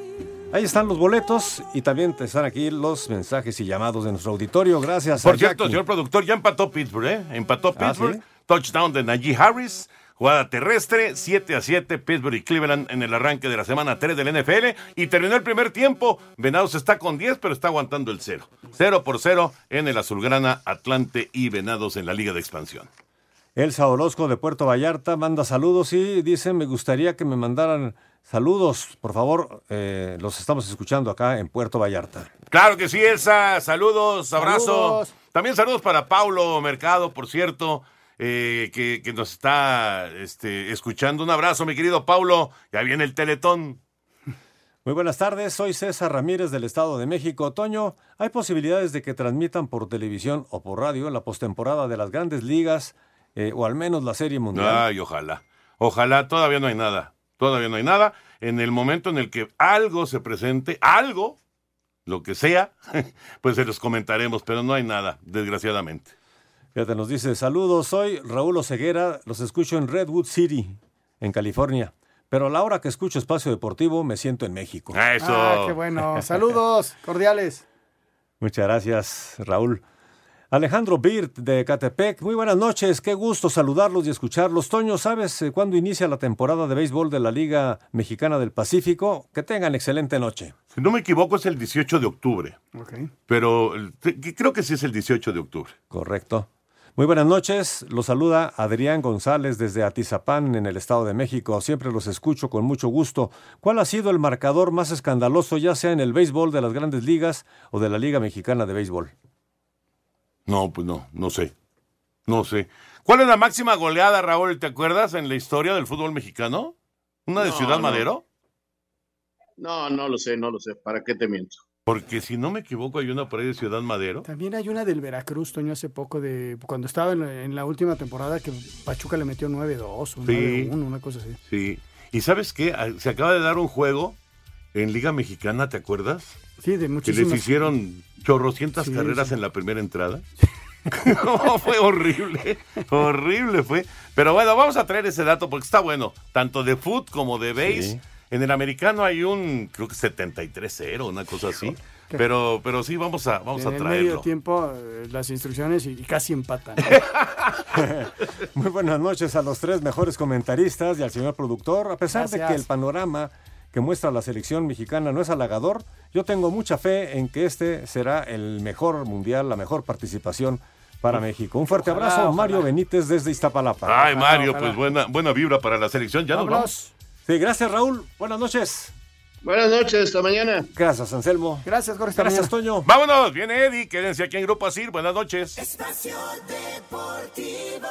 Ahí están los boletos y también te están aquí los mensajes y llamados de nuestro auditorio. Gracias. Por cierto, señor productor, ya empató Pittsburgh, ¿eh? Empató ah, Pittsburgh. Touchdown de Najee Harris. Jugada terrestre, 7 a 7, Pittsburgh y Cleveland en el arranque de la semana 3 del NFL. Y terminó el primer tiempo. Venados está con 10, pero está aguantando el 0. 0 por 0 en el Azulgrana, Atlante y Venados en la Liga de Expansión. Elsa Orozco de Puerto Vallarta manda saludos y dice, me gustaría que me mandaran saludos, por favor, eh, los estamos escuchando acá en Puerto Vallarta. Claro que sí, Elsa, saludos, abrazo. También saludos para Paulo Mercado, por cierto, eh, que, nos está este, escuchando. Un abrazo, mi querido Paulo. Ya viene el Teletón. Muy buenas tardes, soy César Ramírez del Estado de México. Toño, ¿hay posibilidades de que transmitan por televisión o por radio la postemporada de las grandes ligas eh, o al menos la Serie Mundial? Ay, ojalá. Ojalá, todavía no hay nada. Todavía no hay nada. En el momento en el que algo se presente, algo, lo que sea, pues se los comentaremos, pero no hay nada, desgraciadamente. Fíjate, nos dice, saludos, soy Raúl Oseguera, los escucho en Redwood City, en California. Pero a la hora que escucho Espacio Deportivo me siento en México. Eso. Ah, qué bueno. Saludos cordiales. Muchas gracias, Raúl. Alejandro Birt de Catepec, muy buenas noches, qué gusto saludarlos y escucharlos. Toño, ¿sabes eh, cuándo inicia la temporada de béisbol de la Liga Mexicana del Pacífico? Que tengan excelente noche. Si no me equivoco es el 18 de octubre. Okay. Pero creo que sí es el 18 de octubre. Correcto. Muy buenas noches, los saluda Adrián González desde Atizapán, en el Estado de México. Siempre los escucho con mucho gusto. ¿Cuál ha sido el marcador más escandaloso, ya sea en el béisbol de las grandes ligas o de la Liga Mexicana de Béisbol? No, pues no, no sé. No sé. ¿Cuál es la máxima goleada, Raúl? ¿Te acuerdas en la historia del fútbol mexicano? ¿Una de Ciudad Madero? No, no lo sé, no lo sé. ¿Para qué te miento? Porque si no me equivoco, hay una por ahí de Ciudad Madero. También hay una del Veracruz, Toño, hace poco, de cuando estaba en, la última temporada que Pachuca le metió 9-2 o 9-1, una cosa así. Sí. ¿Y sabes qué? Ah, se acaba de dar un juego en Liga Mexicana, ¿te acuerdas? Sí, de muchísimas. Que les hicieron chorrocientas carreras en la primera entrada. fue horrible, horrible fue. Pero bueno, vamos a traer ese dato porque está bueno, tanto de foot como de base. En el americano hay un, creo que 73-0, una cosa así. Pero, pero sí, vamos a, vamos a traerlo. En medio tiempo, eh, las instrucciones y, casi empatan. Muy buenas noches a los tres mejores comentaristas y al señor productor. A pesar de que el panorama que muestra la selección mexicana no es halagador, yo tengo mucha fe en que este será el mejor mundial, la mejor participación para México. Un fuerte abrazo, Mario Benítez desde Iztapalapa. Ay, Mario, pues buena, buena vibra para la selección. Ya nos vamos. Sí, gracias, Raúl. Buenas noches. Buenas noches, hasta mañana. Gracias, Anselmo. Gracias, Jorge. Gracias, Toño. Vámonos, viene Eddie, quédense aquí en Grupo Asir. Buenas noches. Espacio Deportivo.